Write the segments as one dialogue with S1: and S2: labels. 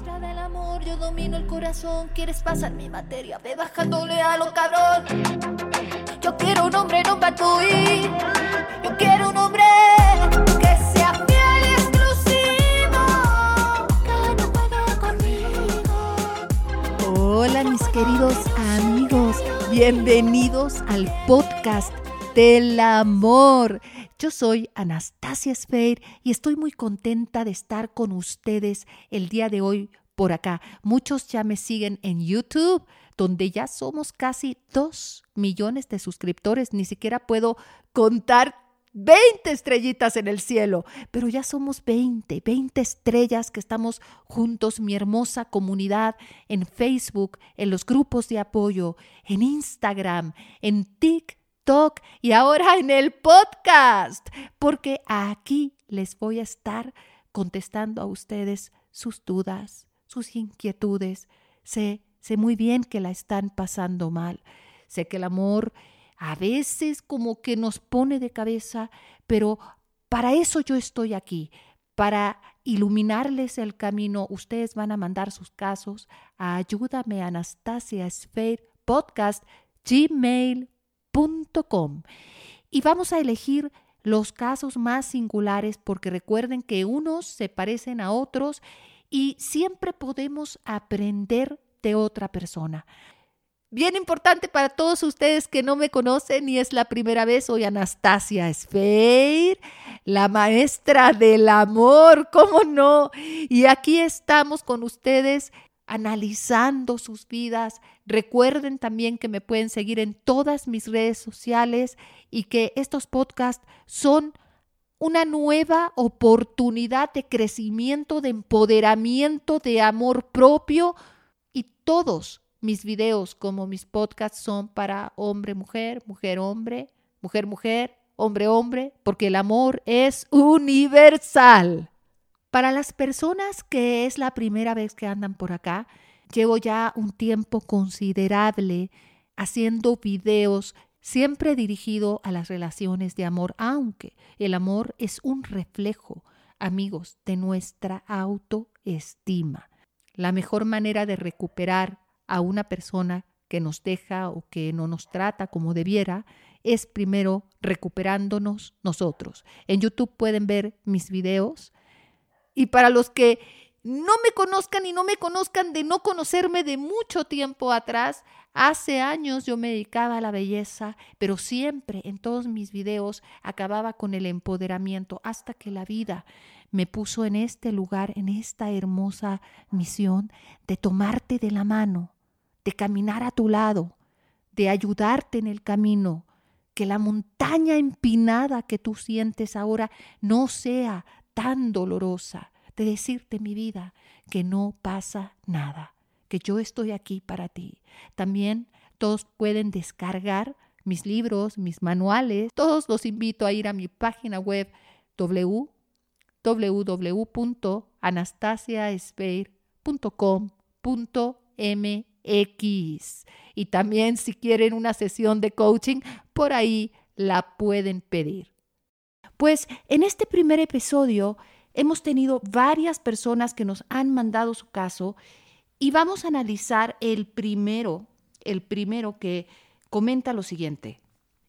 S1: maestra del amor, yo domino el corazón. ¿Quieres pasar mi materia? Ve bajándole a lo cabrón. Yo quiero un hombre, no patui. Yo quiero un hombre que sea fiel y exclusivo. Conmigo.
S2: Hola mis queridos amigos, bienvenidos al podcast del amor. Yo soy Anastasia Sfeir y estoy muy contenta de estar con ustedes el día de hoy por acá. Muchos ya me siguen en YouTube, donde ya somos casi dos millones de suscriptores. Ni siquiera puedo contar 20 estrellitas en el cielo, pero ya somos 20, 20 estrellas que estamos juntos, mi hermosa comunidad en Facebook, en los grupos de apoyo, en Instagram, en TikTok y ahora en el podcast, porque aquí les voy a estar contestando a ustedes sus dudas, sus inquietudes. Sé, sé muy bien que la están pasando mal. Sé que el amor a veces como que nos pone de cabeza, pero para eso yo estoy aquí, para iluminarles el camino. Ustedes van a mandar sus casos a ayúdame Anastasia Sphere podcast gmail y vamos a elegir los casos más singulares porque recuerden que unos se parecen a otros y siempre podemos aprender de otra persona. Bien importante para todos ustedes que no me conocen y es la primera vez, soy Anastasia Sfeir, la maestra del amor, ¿cómo no? Y aquí estamos con ustedes analizando sus vidas. Recuerden también que me pueden seguir en todas mis redes sociales y que estos podcasts son una nueva oportunidad de crecimiento, de empoderamiento, de amor propio y todos mis videos como mis podcasts son para hombre, mujer, mujer, hombre, mujer, mujer, hombre, hombre, porque el amor es universal. Para las personas que es la primera vez que andan por acá, llevo ya un tiempo considerable haciendo videos siempre dirigido a las relaciones de amor, aunque el amor es un reflejo, amigos, de nuestra autoestima. La mejor manera de recuperar a una persona que nos deja o que no nos trata como debiera es primero recuperándonos nosotros. En YouTube pueden ver mis videos y para los que no me conozcan y no me conozcan de no conocerme de mucho tiempo atrás, hace años yo me dedicaba a la belleza, pero siempre en todos mis videos acababa con el empoderamiento hasta que la vida me puso en este lugar, en esta hermosa misión de tomarte de la mano, de caminar a tu lado, de ayudarte en el camino, que la montaña empinada que tú sientes ahora no sea tan dolorosa de decirte mi vida que no pasa nada, que yo estoy aquí para ti. También todos pueden descargar mis libros, mis manuales. Todos los invito a ir a mi página web www.anastasiaespeir.com.mx. Y también si quieren una sesión de coaching, por ahí la pueden pedir. Pues en este primer episodio hemos tenido varias personas que nos han mandado su caso y vamos a analizar el primero, el primero que comenta lo siguiente.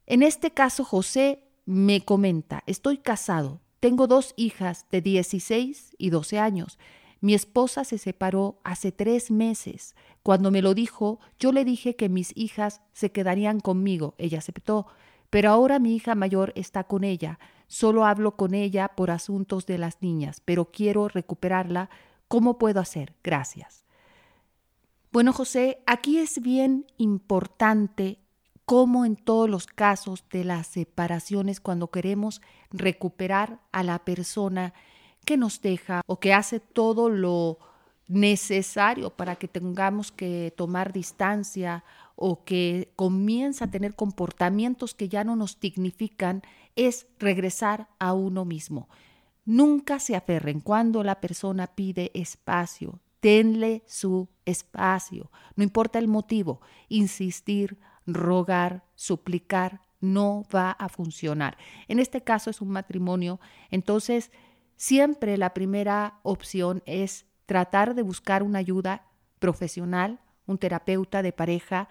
S2: En este caso, José me comenta, estoy casado, tengo dos hijas de 16 y 12 años. Mi esposa se separó hace tres meses. Cuando me lo dijo, yo le dije que mis hijas se quedarían conmigo. Ella aceptó, pero ahora mi hija mayor está con ella. Solo hablo con ella por asuntos de las niñas, pero quiero recuperarla. ¿Cómo puedo hacer? Gracias. Bueno, José, aquí es bien importante como en todos los casos de las separaciones, cuando queremos recuperar a la persona que nos deja o que hace todo lo necesario para que tengamos que tomar distancia o que comienza a tener comportamientos que ya no nos dignifican, es regresar a uno mismo. Nunca se aferren cuando la persona pide espacio. Denle su espacio. No importa el motivo. Insistir, rogar, suplicar, no va a funcionar. En este caso es un matrimonio. Entonces, siempre la primera opción es tratar de buscar una ayuda profesional, un terapeuta de pareja,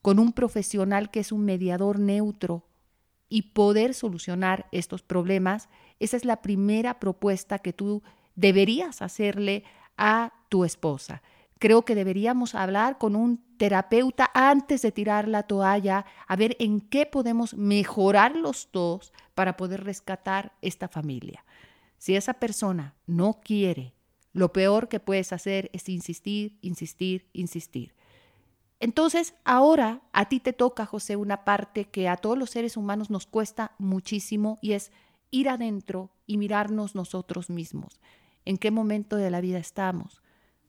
S2: con un profesional que es un mediador neutro y poder solucionar estos problemas, esa es la primera propuesta que tú deberías hacerle a tu esposa. Creo que deberíamos hablar con un terapeuta antes de tirar la toalla, a ver en qué podemos mejorar los dos para poder rescatar esta familia. Si esa persona no quiere, lo peor que puedes hacer es insistir, insistir, insistir. Entonces, ahora a ti te toca, José, una parte que a todos los seres humanos nos cuesta muchísimo y es ir adentro y mirarnos nosotros mismos. ¿En qué momento de la vida estamos?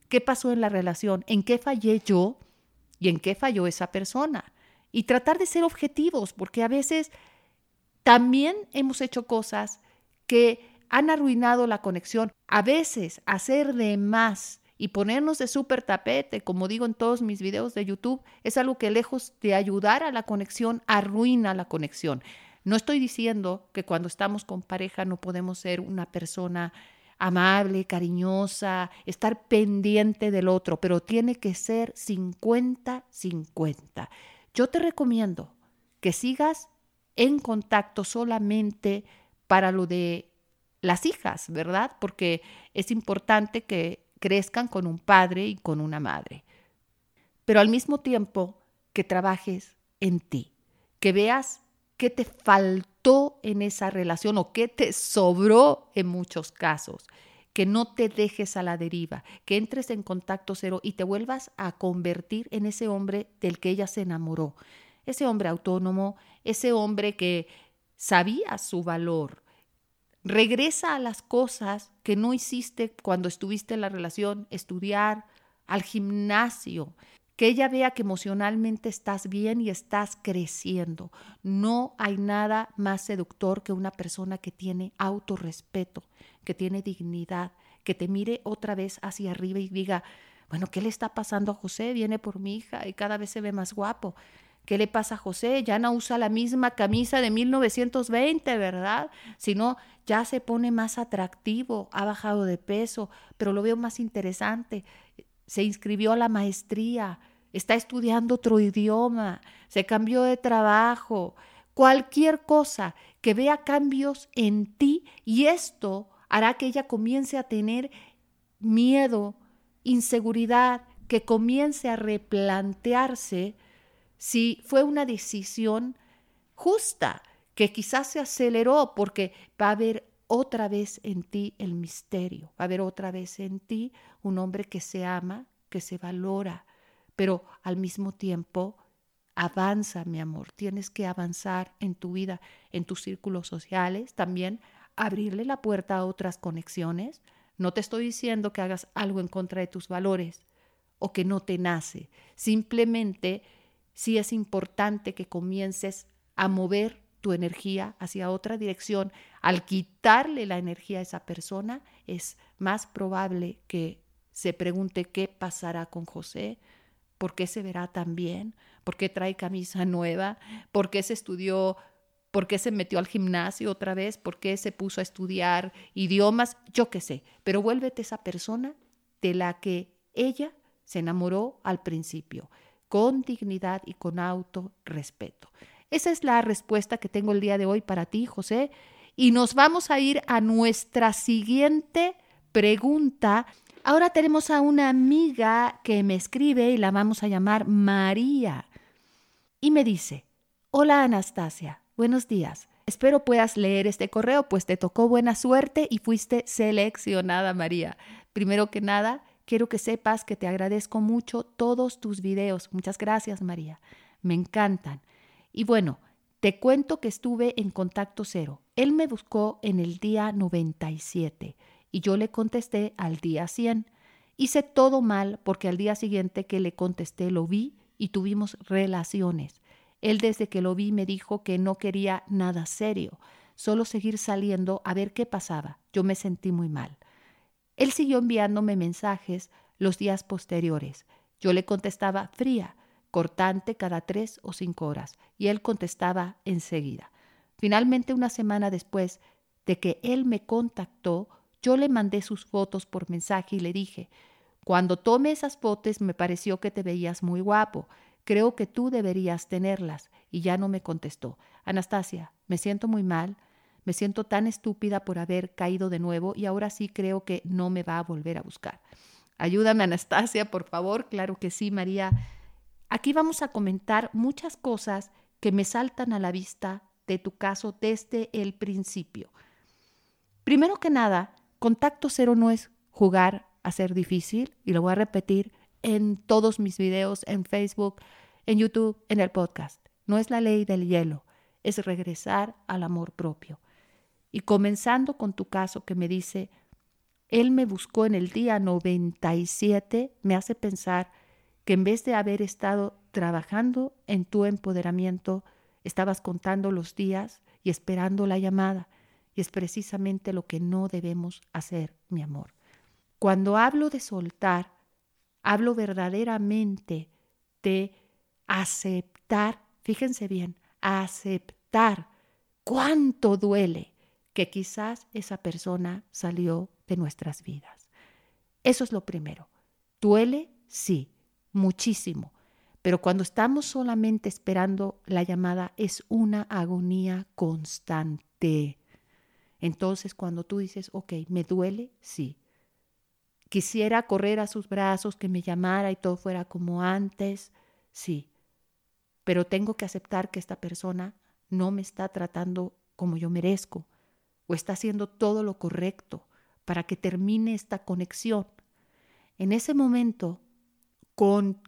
S2: ¿Qué pasó en la relación? ¿En qué fallé yo? ¿Y en qué falló esa persona? Y tratar de ser objetivos, porque a veces también hemos hecho cosas que han arruinado la conexión. A veces hacer de más y ponernos de súper tapete, como digo en todos mis videos de YouTube, es algo que lejos de ayudar a la conexión, arruina la conexión. No estoy diciendo que cuando estamos con pareja no podemos ser una persona amable, cariñosa, estar pendiente del otro, pero tiene que ser 50-50. Yo te recomiendo que sigas en contacto solamente para lo de las hijas, ¿verdad? Porque es importante que crezcan con un padre y con una madre. Pero al mismo tiempo que trabajes en ti, que veas qué te faltó en esa relación o qué te sobró en muchos casos, que no te dejes a la deriva, que entres en contacto cero y te vuelvas a convertir en ese hombre del que ella se enamoró, ese hombre autónomo, ese hombre que sabía su valor, Regresa a las cosas que no hiciste cuando estuviste en la relación, estudiar, al gimnasio, que ella vea que emocionalmente estás bien y estás creciendo. No hay nada más seductor que una persona que tiene autorrespeto, que tiene dignidad, que te mire otra vez hacia arriba y diga, bueno, ¿qué le está pasando a José? Viene por mi hija y cada vez se ve más guapo. ¿Qué le pasa a José? Ya no usa la misma camisa de 1920, ¿verdad? Sino ya se pone más atractivo, ha bajado de peso, pero lo veo más interesante. Se inscribió a la maestría, está estudiando otro idioma, se cambió de trabajo, cualquier cosa que vea cambios en ti y esto hará que ella comience a tener miedo, inseguridad, que comience a replantearse si fue una decisión justa, que quizás se aceleró porque va a haber otra vez en ti el misterio, va a haber otra vez en ti un hombre que se ama, que se valora, pero al mismo tiempo avanza, mi amor, tienes que avanzar en tu vida, en tus círculos sociales, también abrirle la puerta a otras conexiones. No te estoy diciendo que hagas algo en contra de tus valores o que no te nace, simplemente sí es importante que comiences a mover tu energía hacia otra dirección. Al quitarle la energía a esa persona, es más probable que se pregunte qué pasará con José, por qué se verá tan bien, por qué trae camisa nueva, por qué se estudió, por qué se metió al gimnasio otra vez, por qué se puso a estudiar idiomas, yo qué sé, pero vuélvete esa persona de la que ella se enamoró al principio con dignidad y con autorrespeto. Esa es la respuesta que tengo el día de hoy para ti, José. Y nos vamos a ir a nuestra siguiente pregunta. Ahora tenemos a una amiga que me escribe y la vamos a llamar María. Y me dice, hola Anastasia, buenos días. Espero puedas leer este correo, pues te tocó buena suerte y fuiste seleccionada, María. Primero que nada, Quiero que sepas que te agradezco mucho todos tus videos. Muchas gracias, María. Me encantan. Y bueno, te cuento que estuve en contacto cero. Él me buscó en el día 97 y yo le contesté al día 100. Hice todo mal porque al día siguiente que le contesté lo vi y tuvimos relaciones. Él desde que lo vi me dijo que no quería nada serio, solo seguir saliendo a ver qué pasaba. Yo me sentí muy mal. Él siguió enviándome mensajes los días posteriores. Yo le contestaba fría, cortante cada tres o cinco horas, y él contestaba enseguida. Finalmente, una semana después de que él me contactó, yo le mandé sus fotos por mensaje y le dije, cuando tome esas fotos me pareció que te veías muy guapo. Creo que tú deberías tenerlas. Y ya no me contestó. Anastasia, me siento muy mal. Me siento tan estúpida por haber caído de nuevo y ahora sí creo que no me va a volver a buscar. Ayúdame, Anastasia, por favor. Claro que sí, María. Aquí vamos a comentar muchas cosas que me saltan a la vista de tu caso desde el principio. Primero que nada, contacto cero no es jugar a ser difícil, y lo voy a repetir en todos mis videos, en Facebook, en YouTube, en el podcast. No es la ley del hielo, es regresar al amor propio. Y comenzando con tu caso que me dice, él me buscó en el día 97, me hace pensar que en vez de haber estado trabajando en tu empoderamiento, estabas contando los días y esperando la llamada. Y es precisamente lo que no debemos hacer, mi amor. Cuando hablo de soltar, hablo verdaderamente de aceptar, fíjense bien, aceptar cuánto duele que quizás esa persona salió de nuestras vidas. Eso es lo primero. Duele, sí, muchísimo, pero cuando estamos solamente esperando la llamada es una agonía constante. Entonces cuando tú dices, ok, me duele, sí. Quisiera correr a sus brazos, que me llamara y todo fuera como antes, sí. Pero tengo que aceptar que esta persona no me está tratando como yo merezco o está haciendo todo lo correcto para que termine esta conexión. En ese momento, con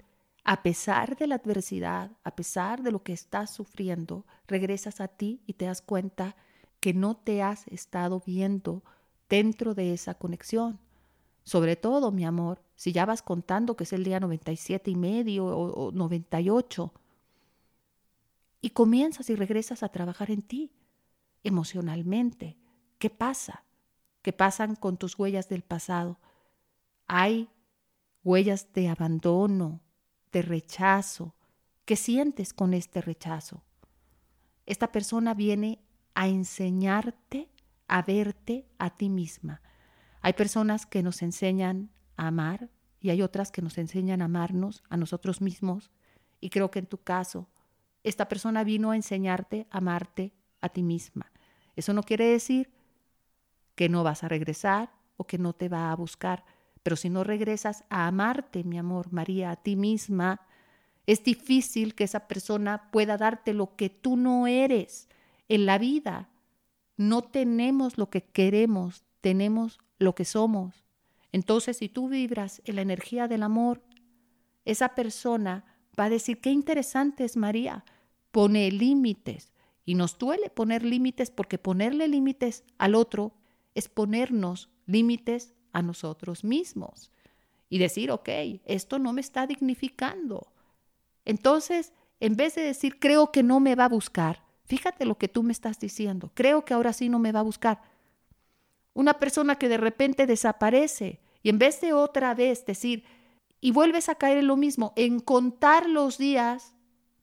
S2: a pesar de la adversidad, a pesar de lo que estás sufriendo, regresas a ti y te das cuenta que no te has estado viendo dentro de esa conexión. Sobre todo, mi amor, si ya vas contando que es el día 97 y medio o, o 98, y comienzas y regresas a trabajar en ti emocionalmente. ¿Qué pasa? ¿Qué pasan con tus huellas del pasado? Hay huellas de abandono, de rechazo. ¿Qué sientes con este rechazo? Esta persona viene a enseñarte a verte a ti misma. Hay personas que nos enseñan a amar y hay otras que nos enseñan a amarnos a nosotros mismos. Y creo que en tu caso, esta persona vino a enseñarte a amarte a ti misma. Eso no quiere decir que no vas a regresar o que no te va a buscar, pero si no regresas a amarte, mi amor, María, a ti misma, es difícil que esa persona pueda darte lo que tú no eres. En la vida no tenemos lo que queremos, tenemos lo que somos. Entonces, si tú vibras en la energía del amor, esa persona va a decir, qué interesante es María, pone límites. Y nos duele poner límites porque ponerle límites al otro es ponernos límites a nosotros mismos y decir, ok, esto no me está dignificando. Entonces, en vez de decir, creo que no me va a buscar, fíjate lo que tú me estás diciendo, creo que ahora sí no me va a buscar. Una persona que de repente desaparece y en vez de otra vez decir, y vuelves a caer en lo mismo, en contar los días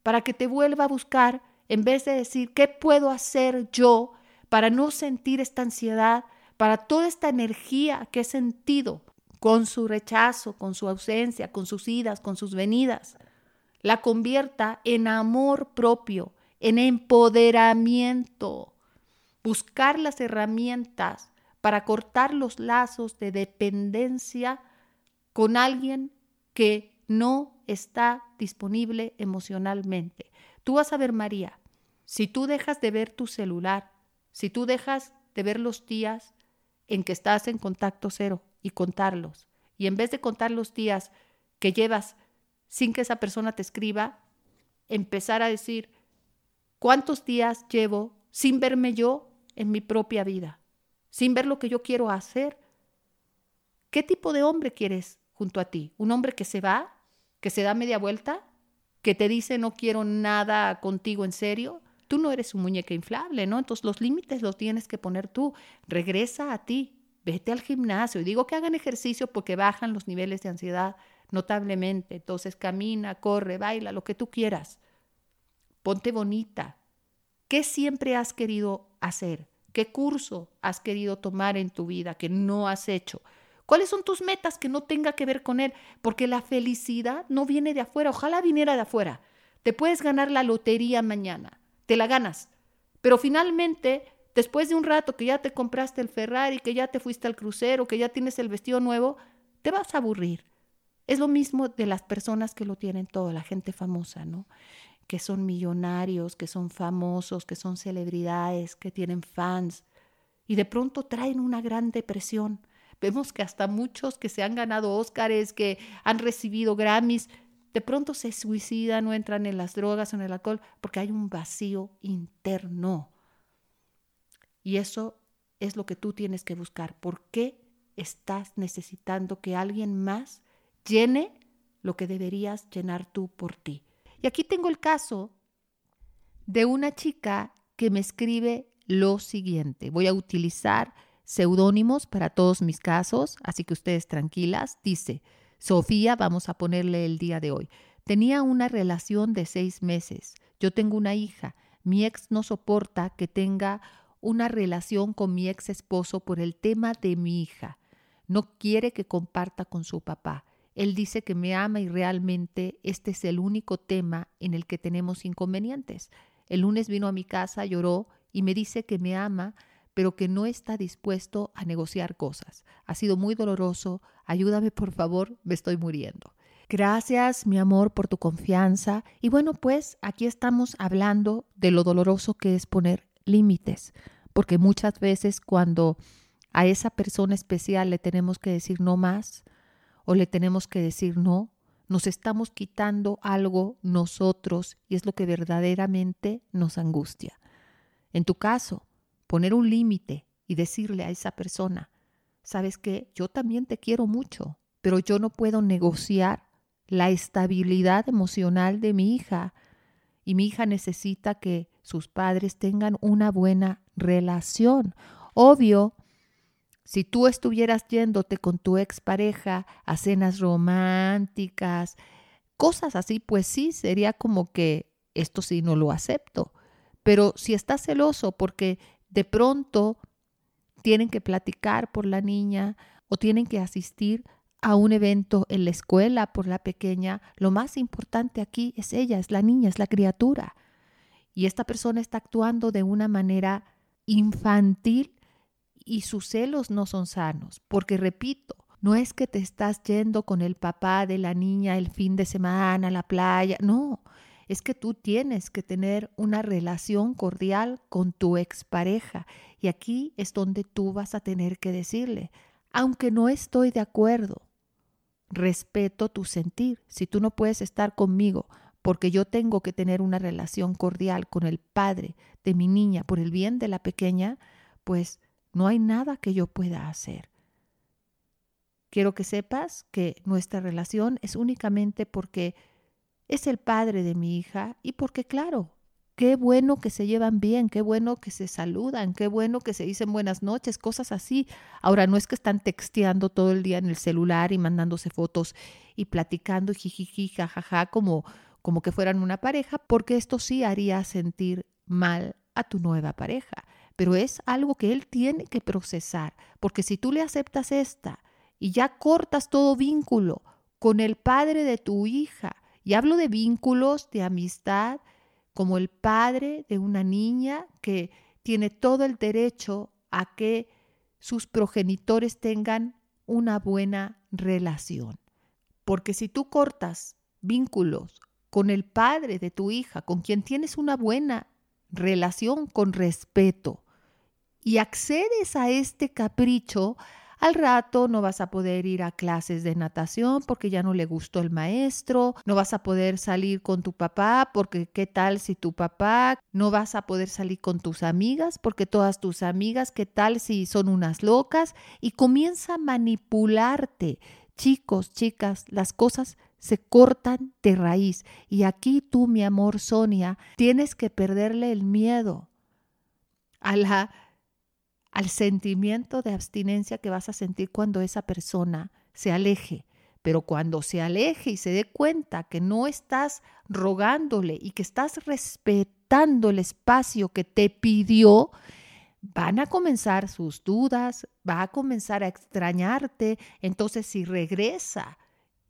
S2: para que te vuelva a buscar, en vez de decir, ¿qué puedo hacer yo para no sentir esta ansiedad, para toda esta energía que he sentido con su rechazo, con su ausencia, con sus idas, con sus venidas, la convierta en amor propio, en empoderamiento, buscar las herramientas para cortar los lazos de dependencia con alguien que no está disponible emocionalmente. Tú vas a ver, María, si tú dejas de ver tu celular, si tú dejas de ver los días en que estás en contacto cero y contarlos. Y en vez de contar los días que llevas sin que esa persona te escriba, empezar a decir, ¿cuántos días llevo sin verme yo en mi propia vida? Sin ver lo que yo quiero hacer. ¿Qué tipo de hombre quieres junto a ti? ¿Un hombre que se va, que se da media vuelta, que te dice no quiero nada contigo en serio? Tú no eres un muñeca inflable, ¿no? Entonces los límites los tienes que poner tú. Regresa a ti, vete al gimnasio. Y digo que hagan ejercicio porque bajan los niveles de ansiedad notablemente. Entonces camina, corre, baila, lo que tú quieras. Ponte bonita. ¿Qué siempre has querido hacer? ¿Qué curso has querido tomar en tu vida que no has hecho? ¿Cuáles son tus metas que no tenga que ver con él? Porque la felicidad no viene de afuera, ojalá viniera de afuera. Te puedes ganar la lotería mañana, te la ganas, pero finalmente, después de un rato que ya te compraste el Ferrari, que ya te fuiste al crucero, que ya tienes el vestido nuevo, te vas a aburrir. Es lo mismo de las personas que lo tienen todo, la gente famosa, ¿no? Que son millonarios, que son famosos, que son celebridades, que tienen fans, y de pronto traen una gran depresión. Vemos que hasta muchos que se han ganado Óscares, que han recibido Grammys, de pronto se suicidan o entran en las drogas o en el alcohol porque hay un vacío interno. Y eso es lo que tú tienes que buscar. ¿Por qué estás necesitando que alguien más llene lo que deberías llenar tú por ti? Y aquí tengo el caso de una chica que me escribe lo siguiente. Voy a utilizar seudónimos para todos mis casos, así que ustedes tranquilas. Dice, Sofía, vamos a ponerle el día de hoy. Tenía una relación de seis meses. Yo tengo una hija. Mi ex no soporta que tenga una relación con mi ex esposo por el tema de mi hija. No quiere que comparta con su papá. Él dice que me ama y realmente este es el único tema en el que tenemos inconvenientes. El lunes vino a mi casa, lloró y me dice que me ama, pero que no está dispuesto a negociar cosas. Ha sido muy doloroso. Ayúdame, por favor, me estoy muriendo. Gracias, mi amor, por tu confianza. Y bueno, pues aquí estamos hablando de lo doloroso que es poner límites, porque muchas veces cuando a esa persona especial le tenemos que decir no más o le tenemos que decir no, nos estamos quitando algo nosotros y es lo que verdaderamente nos angustia. En tu caso, poner un límite y decirle a esa persona, sabes que yo también te quiero mucho, pero yo no puedo negociar la estabilidad emocional de mi hija y mi hija necesita que sus padres tengan una buena relación. Obvio, si tú estuvieras yéndote con tu expareja a cenas románticas, cosas así, pues sí, sería como que esto sí no lo acepto. Pero si estás celoso porque de pronto tienen que platicar por la niña o tienen que asistir a un evento en la escuela por la pequeña, lo más importante aquí es ella, es la niña, es la criatura. Y esta persona está actuando de una manera infantil y sus celos no son sanos, porque repito, no es que te estás yendo con el papá de la niña el fin de semana a la playa, no, es que tú tienes que tener una relación cordial con tu expareja. Y aquí es donde tú vas a tener que decirle, aunque no estoy de acuerdo, respeto tu sentir. Si tú no puedes estar conmigo porque yo tengo que tener una relación cordial con el padre de mi niña por el bien de la pequeña, pues no hay nada que yo pueda hacer. Quiero que sepas que nuestra relación es únicamente porque es el padre de mi hija y porque claro, qué bueno que se llevan bien, qué bueno que se saludan, qué bueno que se dicen buenas noches, cosas así. Ahora no es que están texteando todo el día en el celular y mandándose fotos y platicando jijiji, jajaja, como, como que fueran una pareja, porque esto sí haría sentir mal a tu nueva pareja. Pero es algo que él tiene que procesar, porque si tú le aceptas esta y ya cortas todo vínculo con el padre de tu hija, y hablo de vínculos, de amistad, como el padre de una niña que tiene todo el derecho a que sus progenitores tengan una buena relación. Porque si tú cortas vínculos con el padre de tu hija, con quien tienes una buena relación con respeto, y accedes a este capricho, al rato no vas a poder ir a clases de natación porque ya no le gustó el maestro, no vas a poder salir con tu papá porque qué tal si tu papá, no vas a poder salir con tus amigas porque todas tus amigas, qué tal si son unas locas y comienza a manipularte. Chicos, chicas, las cosas se cortan de raíz y aquí tú, mi amor Sonia, tienes que perderle el miedo a la al sentimiento de abstinencia que vas a sentir cuando esa persona se aleje. Pero cuando se aleje y se dé cuenta que no estás rogándole y que estás respetando el espacio que te pidió, van a comenzar sus dudas, va a comenzar a extrañarte. Entonces, si regresa,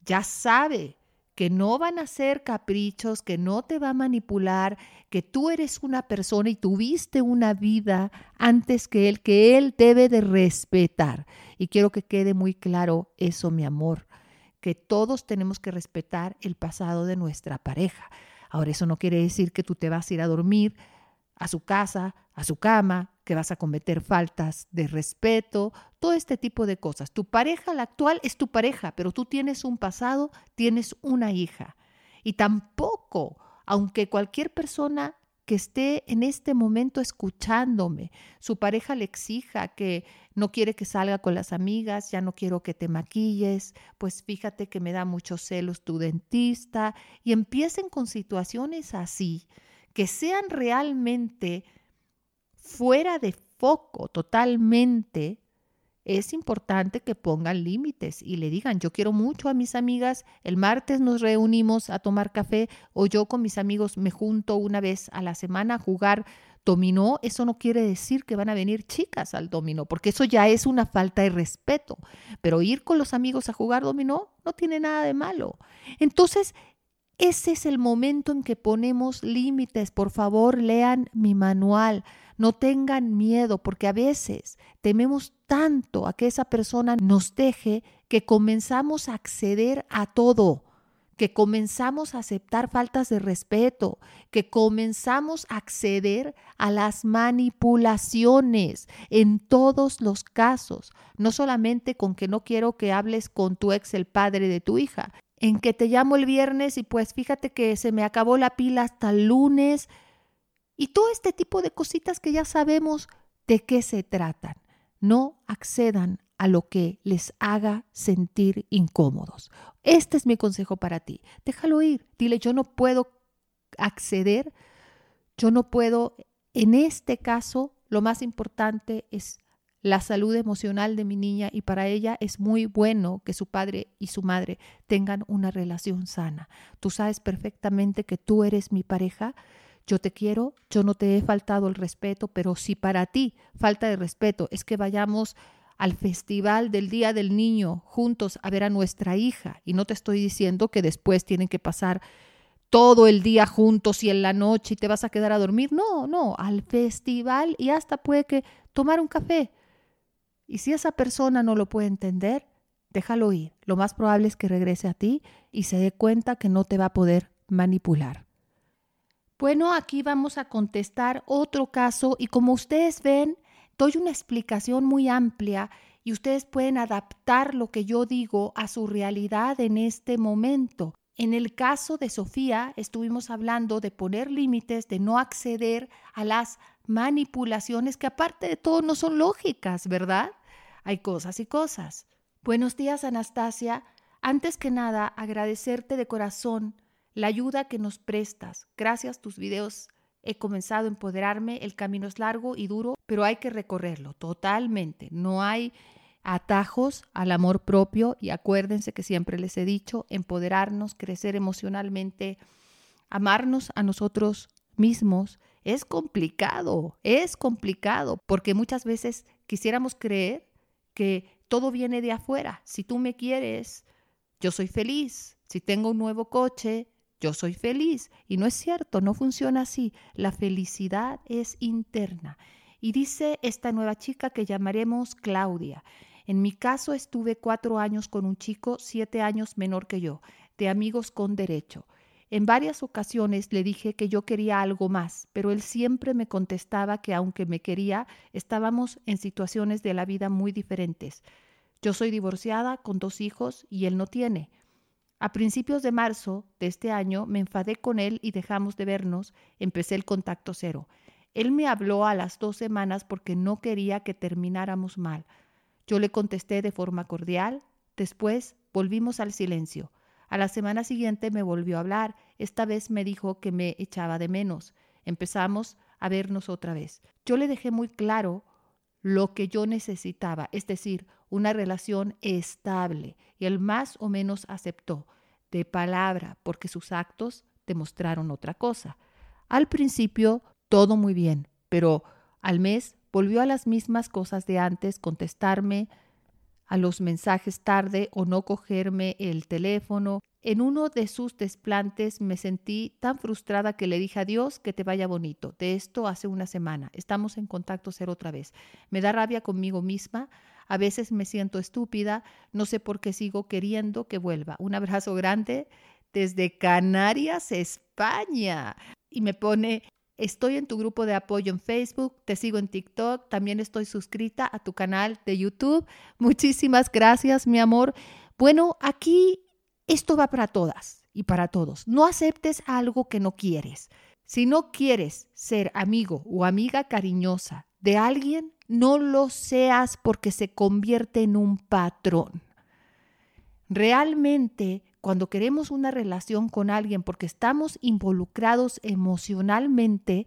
S2: ya sabe que no van a ser caprichos, que no te va a manipular, que tú eres una persona y tuviste una vida antes que él, que él debe de respetar. Y quiero que quede muy claro eso, mi amor, que todos tenemos que respetar el pasado de nuestra pareja. Ahora, eso no quiere decir que tú te vas a ir a dormir a su casa, a su cama, que vas a cometer faltas de respeto, todo este tipo de cosas. Tu pareja, la actual, es tu pareja, pero tú tienes un pasado, tienes una hija. Y tampoco, aunque cualquier persona que esté en este momento escuchándome, su pareja le exija que no quiere que salga con las amigas, ya no quiero que te maquilles, pues fíjate que me da muchos celos tu dentista, y empiecen con situaciones así, que sean realmente fuera de foco totalmente, es importante que pongan límites y le digan, yo quiero mucho a mis amigas, el martes nos reunimos a tomar café o yo con mis amigos me junto una vez a la semana a jugar dominó, eso no quiere decir que van a venir chicas al dominó, porque eso ya es una falta de respeto. Pero ir con los amigos a jugar dominó no tiene nada de malo. Entonces, ese es el momento en que ponemos límites. Por favor, lean mi manual. No tengan miedo porque a veces tememos tanto a que esa persona nos deje que comenzamos a acceder a todo, que comenzamos a aceptar faltas de respeto, que comenzamos a acceder a las manipulaciones en todos los casos, no solamente con que no quiero que hables con tu ex, el padre de tu hija, en que te llamo el viernes y pues fíjate que se me acabó la pila hasta el lunes y todo este tipo de cositas que ya sabemos de qué se tratan. No accedan a lo que les haga sentir incómodos. Este es mi consejo para ti. Déjalo ir. Dile, yo no puedo acceder, yo no puedo, en este caso, lo más importante es la salud emocional de mi niña y para ella es muy bueno que su padre y su madre tengan una relación sana. Tú sabes perfectamente que tú eres mi pareja. Yo te quiero, yo no te he faltado el respeto, pero si para ti falta de respeto es que vayamos al festival del Día del Niño juntos a ver a nuestra hija, y no te estoy diciendo que después tienen que pasar todo el día juntos y en la noche y te vas a quedar a dormir, no, no, al festival y hasta puede que tomar un café, y si esa persona no lo puede entender, déjalo ir. Lo más probable es que regrese a ti y se dé cuenta que no te va a poder manipular. Bueno, aquí vamos a contestar otro caso y como ustedes ven, doy una explicación muy amplia y ustedes pueden adaptar lo que yo digo a su realidad en este momento. En el caso de Sofía, estuvimos hablando de poner límites, de no acceder a las manipulaciones que aparte de todo no son lógicas, ¿verdad? Hay cosas y cosas. Buenos días, Anastasia. Antes que nada, agradecerte de corazón la ayuda que nos prestas. Gracias tus videos he comenzado a empoderarme. El camino es largo y duro, pero hay que recorrerlo totalmente. No hay atajos al amor propio y acuérdense que siempre les he dicho, empoderarnos, crecer emocionalmente, amarnos a nosotros mismos es complicado, es complicado, porque muchas veces quisiéramos creer que todo viene de afuera. Si tú me quieres, yo soy feliz. Si tengo un nuevo coche, yo soy feliz. Y no es cierto, no funciona así. La felicidad es interna. Y dice esta nueva chica que llamaremos Claudia. En mi caso estuve cuatro años con un chico siete años menor que yo, de amigos con derecho. En varias ocasiones le dije que yo quería algo más, pero él siempre me contestaba que aunque me quería, estábamos en situaciones de la vida muy diferentes. Yo soy divorciada con dos hijos y él no tiene. A principios de marzo de este año me enfadé con él y dejamos de vernos, empecé el contacto cero. Él me habló a las dos semanas porque no quería que termináramos mal. Yo le contesté de forma cordial. Después volvimos al silencio. A la semana siguiente me volvió a hablar. Esta vez me dijo que me echaba de menos. Empezamos a vernos otra vez. Yo le dejé muy claro lo que yo necesitaba, es decir, una relación estable. Y él más o menos aceptó, de palabra, porque sus actos demostraron otra cosa. Al principio, todo muy bien, pero al mes volvió a las mismas cosas de antes, contestarme a los mensajes tarde o no cogerme el teléfono. En uno de sus desplantes me sentí tan frustrada que le dije a Dios que te vaya bonito. De esto hace una semana. Estamos en contacto ser otra vez. Me da rabia conmigo misma. A veces me siento estúpida. No sé por qué sigo queriendo que vuelva. Un abrazo grande desde Canarias, España. Y me pone Estoy en tu grupo de apoyo en Facebook, te sigo en TikTok, también estoy suscrita a tu canal de YouTube. Muchísimas gracias, mi amor. Bueno, aquí esto va para todas y para todos. No aceptes algo que no quieres. Si no quieres ser amigo o amiga cariñosa de alguien, no lo seas porque se convierte en un patrón. Realmente cuando queremos una relación con alguien porque estamos involucrados emocionalmente,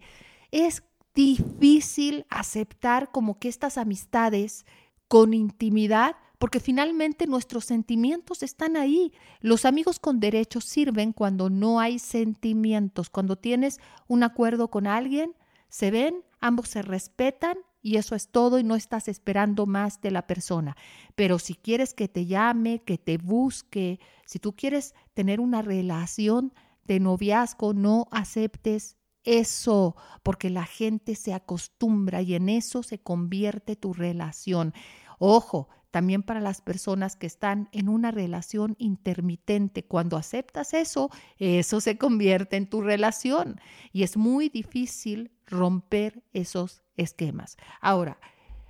S2: es difícil aceptar como que estas amistades con intimidad, porque finalmente nuestros sentimientos están ahí. Los amigos con derechos sirven cuando no hay sentimientos, cuando tienes un acuerdo con alguien, se ven, ambos se respetan y eso es todo y no estás esperando más de la persona. Pero si quieres que te llame, que te busque, si tú quieres tener una relación de noviazgo, no aceptes eso, porque la gente se acostumbra y en eso se convierte tu relación. Ojo, también para las personas que están en una relación intermitente. Cuando aceptas eso, eso se convierte en tu relación y es muy difícil romper esos esquemas. Ahora,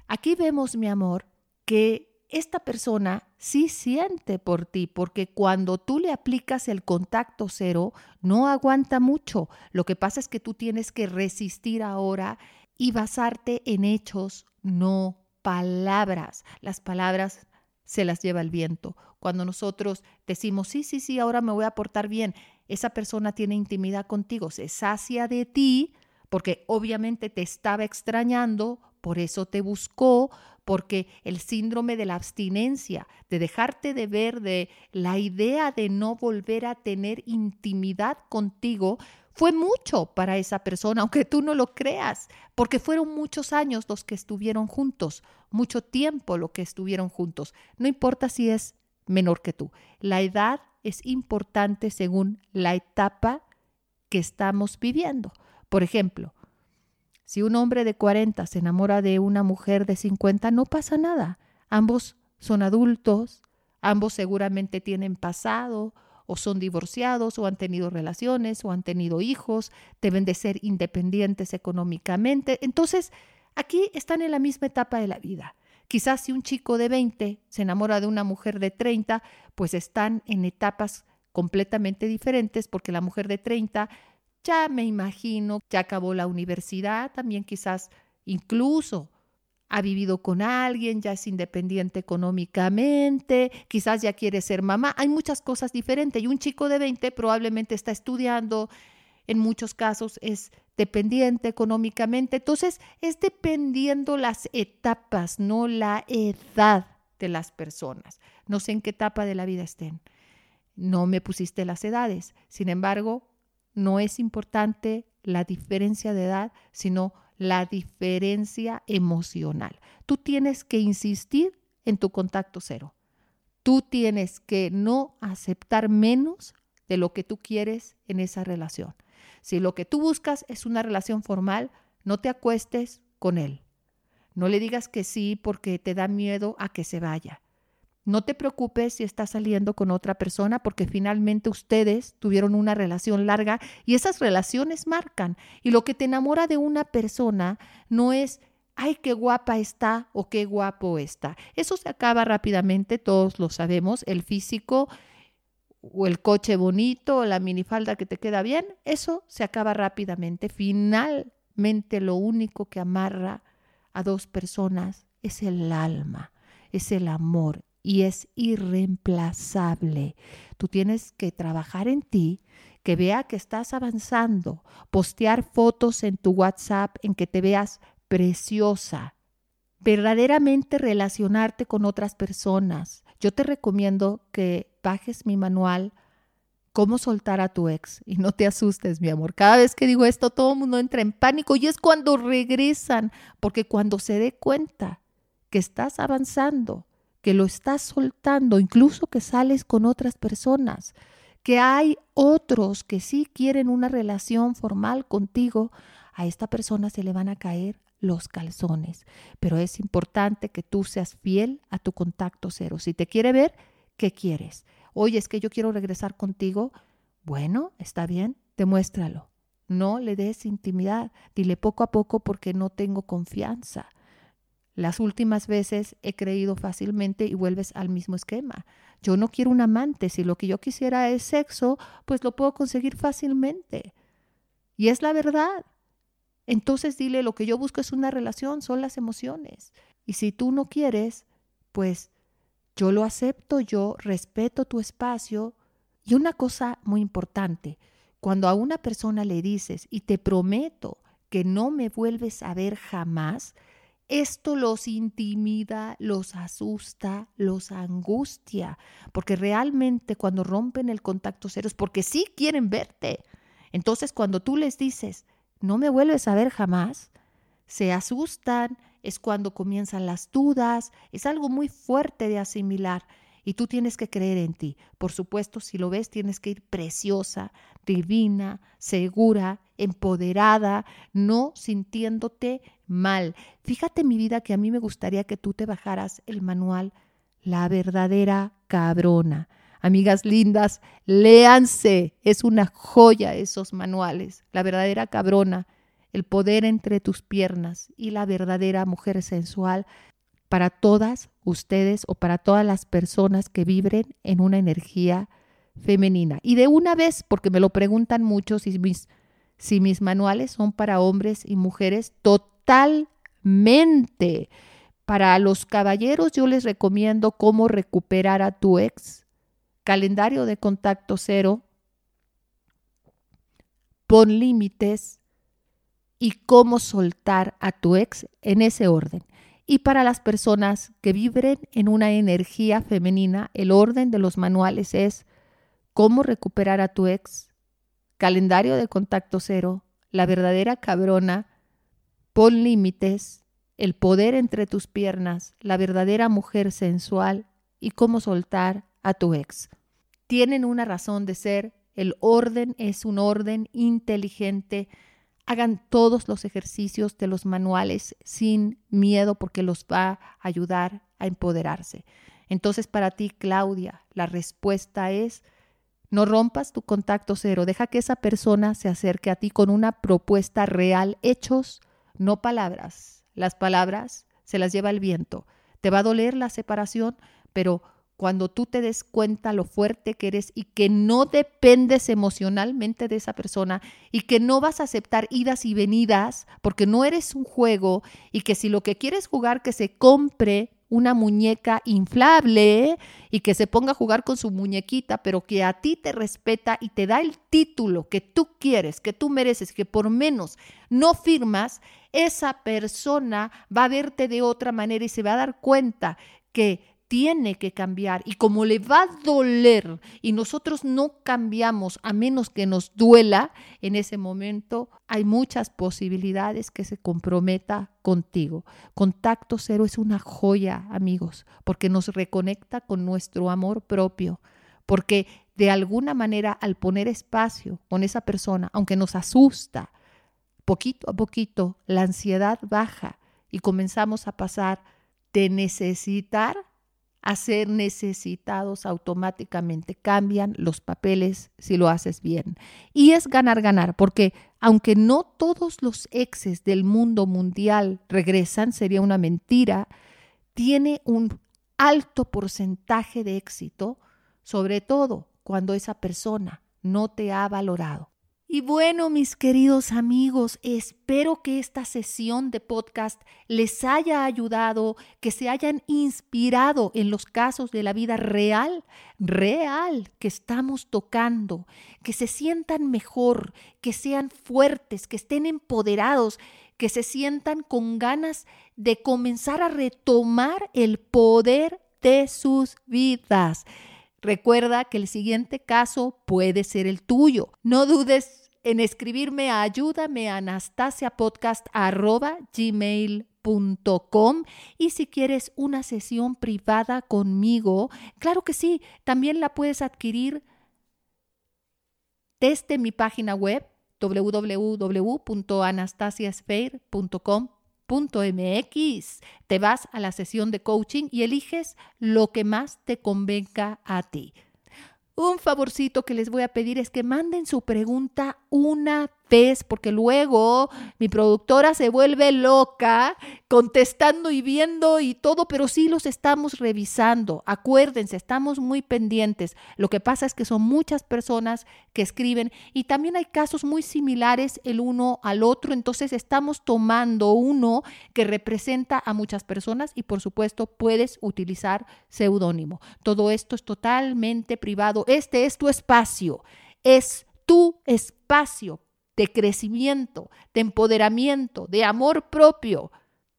S2: aquí vemos, mi amor, que esta persona sí siente por ti, porque cuando tú le aplicas el contacto cero, no aguanta mucho. Lo que pasa es que tú tienes que resistir ahora y basarte en hechos, no palabras. Las palabras se las lleva el viento. Cuando nosotros decimos, sí, sí, sí, ahora me voy a portar bien, esa persona tiene intimidad contigo, se sacia de ti, porque obviamente te estaba extrañando, por eso te buscó, porque el síndrome de la abstinencia, de dejarte de ver, de la idea de no volver a tener intimidad contigo, fue mucho para esa persona, aunque tú no lo creas, porque fueron muchos años los que estuvieron juntos, mucho tiempo lo que estuvieron juntos. No importa si es menor que tú. La edad es importante según la etapa que estamos viviendo. Por ejemplo, si un hombre de 40 se enamora de una mujer de 50, no pasa nada. Ambos son adultos, ambos seguramente tienen pasado o son divorciados o han tenido relaciones o han tenido hijos, deben de ser independientes económicamente. Entonces, aquí están en la misma etapa de la vida. Quizás si un chico de 20 se enamora de una mujer de 30, pues están en etapas completamente diferentes porque la mujer de 30 ya me imagino, ya acabó la universidad, también quizás incluso ha vivido con alguien, ya es independiente económicamente, quizás ya quiere ser mamá. Hay muchas cosas diferentes y un chico de 20 probablemente está estudiando, en muchos casos es dependiente económicamente. Entonces, es dependiendo las etapas, no la edad de las personas. No sé en qué etapa de la vida estén. No me pusiste las edades. Sin embargo, no es importante la diferencia de edad, sino la diferencia emocional. Tú tienes que insistir en tu contacto cero. Tú tienes que no aceptar menos de lo que tú quieres en esa relación. Si lo que tú buscas es una relación formal, no te acuestes con él. No le digas que sí porque te da miedo a que se vaya. No te preocupes si estás saliendo con otra persona porque finalmente ustedes tuvieron una relación larga y esas relaciones marcan. Y lo que te enamora de una persona no es, ay, qué guapa está o qué guapo está. Eso se acaba rápidamente, todos lo sabemos, el físico o el coche bonito o la minifalda que te queda bien, eso se acaba rápidamente. Finalmente lo único que amarra a dos personas es el alma, es el amor, y es irreemplazable. Tú tienes que trabajar en ti, que vea que estás avanzando, postear fotos en tu WhatsApp en que te veas preciosa, verdaderamente relacionarte con otras personas. Yo te recomiendo que bajes mi manual cómo soltar a tu ex. Y no te asustes, mi amor. Cada vez que digo esto, todo el mundo entra en pánico y es cuando regresan, porque cuando se dé cuenta que estás avanzando, que lo estás soltando, incluso que sales con otras personas, que hay otros que sí quieren una relación formal contigo, a esta persona se le van a caer los calzones. Pero es importante que tú seas fiel a tu contacto cero. Si te quiere ver, ¿qué quieres? Oye, es que yo quiero regresar contigo. Bueno, está bien, demuéstralo. No le des intimidad. Dile poco a poco porque no tengo confianza. Las últimas veces he creído fácilmente y vuelves al mismo esquema. Yo no quiero un amante. Si lo que yo quisiera es sexo, pues lo puedo conseguir fácilmente. Y es la verdad. Entonces dile, lo que yo busco es una relación, son las emociones. Y si tú no quieres, pues yo lo acepto, yo respeto tu espacio. Y una cosa muy importante, cuando a una persona le dices, y te prometo que no me vuelves a ver jamás, esto los intimida, los asusta, los angustia, porque realmente cuando rompen el contacto cero es porque sí quieren verte. Entonces cuando tú les dices, no me vuelves a ver jamás, se asustan, es cuando comienzan las dudas, es algo muy fuerte de asimilar y tú tienes que creer en ti. Por supuesto, si lo ves, tienes que ir preciosa, divina, segura, empoderada, no sintiéndote mal. Fíjate mi vida que a mí me gustaría que tú te bajaras el manual La verdadera cabrona. Amigas lindas, léanse. Es una joya esos manuales. La verdadera cabrona, el poder entre tus piernas y la verdadera mujer sensual para todas ustedes o para todas las personas que vibren en una energía femenina. Y de una vez, porque me lo preguntan mucho si mis, si mis manuales son para hombres y mujeres, totalmente. Para los caballeros yo les recomiendo cómo recuperar a tu ex calendario de contacto cero, pon límites y cómo soltar a tu ex en ese orden. Y para las personas que vibren en una energía femenina, el orden de los manuales es cómo recuperar a tu ex, calendario de contacto cero, la verdadera cabrona, pon límites, el poder entre tus piernas, la verdadera mujer sensual y cómo soltar a tu ex tienen una razón de ser, el orden es un orden inteligente. Hagan todos los ejercicios de los manuales sin miedo porque los va a ayudar a empoderarse. Entonces para ti, Claudia, la respuesta es, no rompas tu contacto cero, deja que esa persona se acerque a ti con una propuesta real, hechos, no palabras. Las palabras se las lleva el viento. Te va a doler la separación, pero cuando tú te des cuenta lo fuerte que eres y que no dependes emocionalmente de esa persona y que no vas a aceptar idas y venidas porque no eres un juego y que si lo que quieres jugar que se compre una muñeca inflable y que se ponga a jugar con su muñequita, pero que a ti te respeta y te da el título que tú quieres, que tú mereces, que por menos no firmas, esa persona va a verte de otra manera y se va a dar cuenta que tiene que cambiar y como le va a doler y nosotros no cambiamos a menos que nos duela, en ese momento hay muchas posibilidades que se comprometa contigo. Contacto cero es una joya, amigos, porque nos reconecta con nuestro amor propio, porque de alguna manera al poner espacio con esa persona, aunque nos asusta, poquito a poquito la ansiedad baja y comenzamos a pasar de necesitar a ser necesitados automáticamente. Cambian los papeles si lo haces bien. Y es ganar, ganar, porque aunque no todos los exes del mundo mundial regresan, sería una mentira, tiene un alto porcentaje de éxito, sobre todo cuando esa persona no te ha valorado. Y bueno, mis queridos amigos, espero que esta sesión de podcast les haya ayudado, que se hayan inspirado en los casos de la vida real, real que estamos tocando, que se sientan mejor, que sean fuertes, que estén empoderados, que se sientan con ganas de comenzar a retomar el poder de sus vidas. Recuerda que el siguiente caso puede ser el tuyo. No dudes en escribirme a ayúdame anastasiapodcast.gmail.com y si quieres una sesión privada conmigo, claro que sí, también la puedes adquirir desde mi página web www.anastasiasfair.com.mx. Te vas a la sesión de coaching y eliges lo que más te convenga a ti. Un favorcito que les voy a pedir es que manden su pregunta una porque luego mi productora se vuelve loca contestando y viendo y todo, pero sí los estamos revisando. Acuérdense, estamos muy pendientes. Lo que pasa es que son muchas personas que escriben y también hay casos muy similares el uno al otro, entonces estamos tomando uno que representa a muchas personas y por supuesto puedes utilizar seudónimo. Todo esto es totalmente privado. Este es tu espacio. Es tu espacio de crecimiento, de empoderamiento, de amor propio.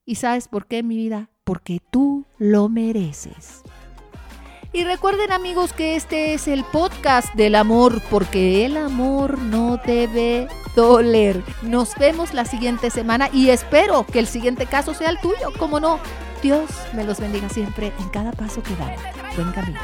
S2: ¿Y sabes por qué, mi vida? Porque tú lo mereces. Y recuerden amigos que este es el podcast del amor, porque el amor no debe doler. Nos vemos la siguiente semana y espero que el siguiente caso sea el tuyo, como no. Dios me los bendiga siempre en cada paso que dan. Buen camino.